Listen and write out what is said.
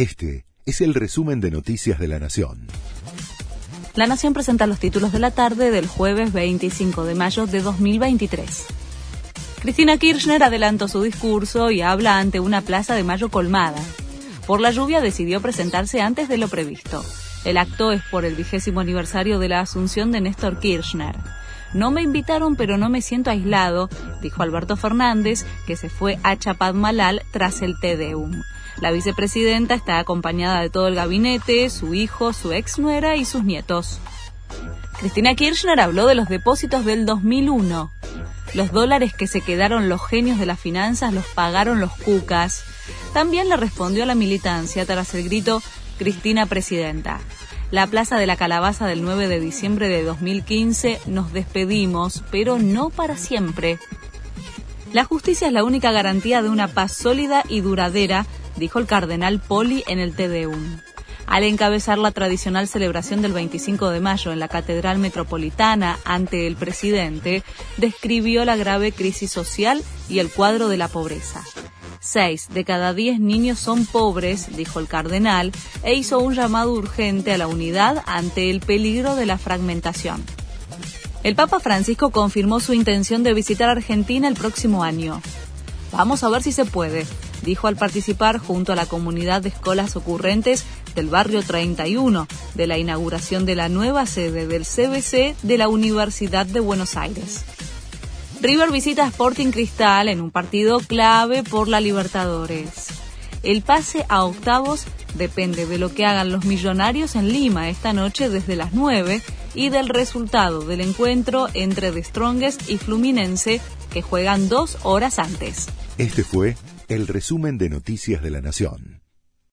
Este es el resumen de Noticias de la Nación. La Nación presenta los títulos de la tarde del jueves 25 de mayo de 2023. Cristina Kirchner adelantó su discurso y habla ante una plaza de mayo colmada. Por la lluvia decidió presentarse antes de lo previsto. El acto es por el vigésimo aniversario de la asunción de Néstor Kirchner. No me invitaron, pero no me siento aislado, dijo Alberto Fernández, que se fue a Chapadmalal tras el Tedeum. La vicepresidenta está acompañada de todo el gabinete, su hijo, su ex nuera y sus nietos. Cristina Kirchner habló de los depósitos del 2001. Los dólares que se quedaron los genios de las finanzas los pagaron los cucas. También le respondió a la militancia tras el grito Cristina Presidenta la Plaza de la Calabaza del 9 de diciembre de 2015, nos despedimos, pero no para siempre. La justicia es la única garantía de una paz sólida y duradera, dijo el cardenal Poli en el Tedeum. Al encabezar la tradicional celebración del 25 de mayo en la Catedral Metropolitana ante el presidente, describió la grave crisis social y el cuadro de la pobreza. Seis de cada diez niños son pobres, dijo el cardenal, e hizo un llamado urgente a la unidad ante el peligro de la fragmentación. El Papa Francisco confirmó su intención de visitar Argentina el próximo año. Vamos a ver si se puede, dijo al participar junto a la comunidad de escuelas ocurrentes del barrio 31 de la inauguración de la nueva sede del CBC de la Universidad de Buenos Aires. River visita Sporting Cristal en un partido clave por la Libertadores. El pase a octavos depende de lo que hagan los millonarios en Lima esta noche desde las 9 y del resultado del encuentro entre The Strongest y Fluminense que juegan dos horas antes. Este fue el resumen de Noticias de la Nación.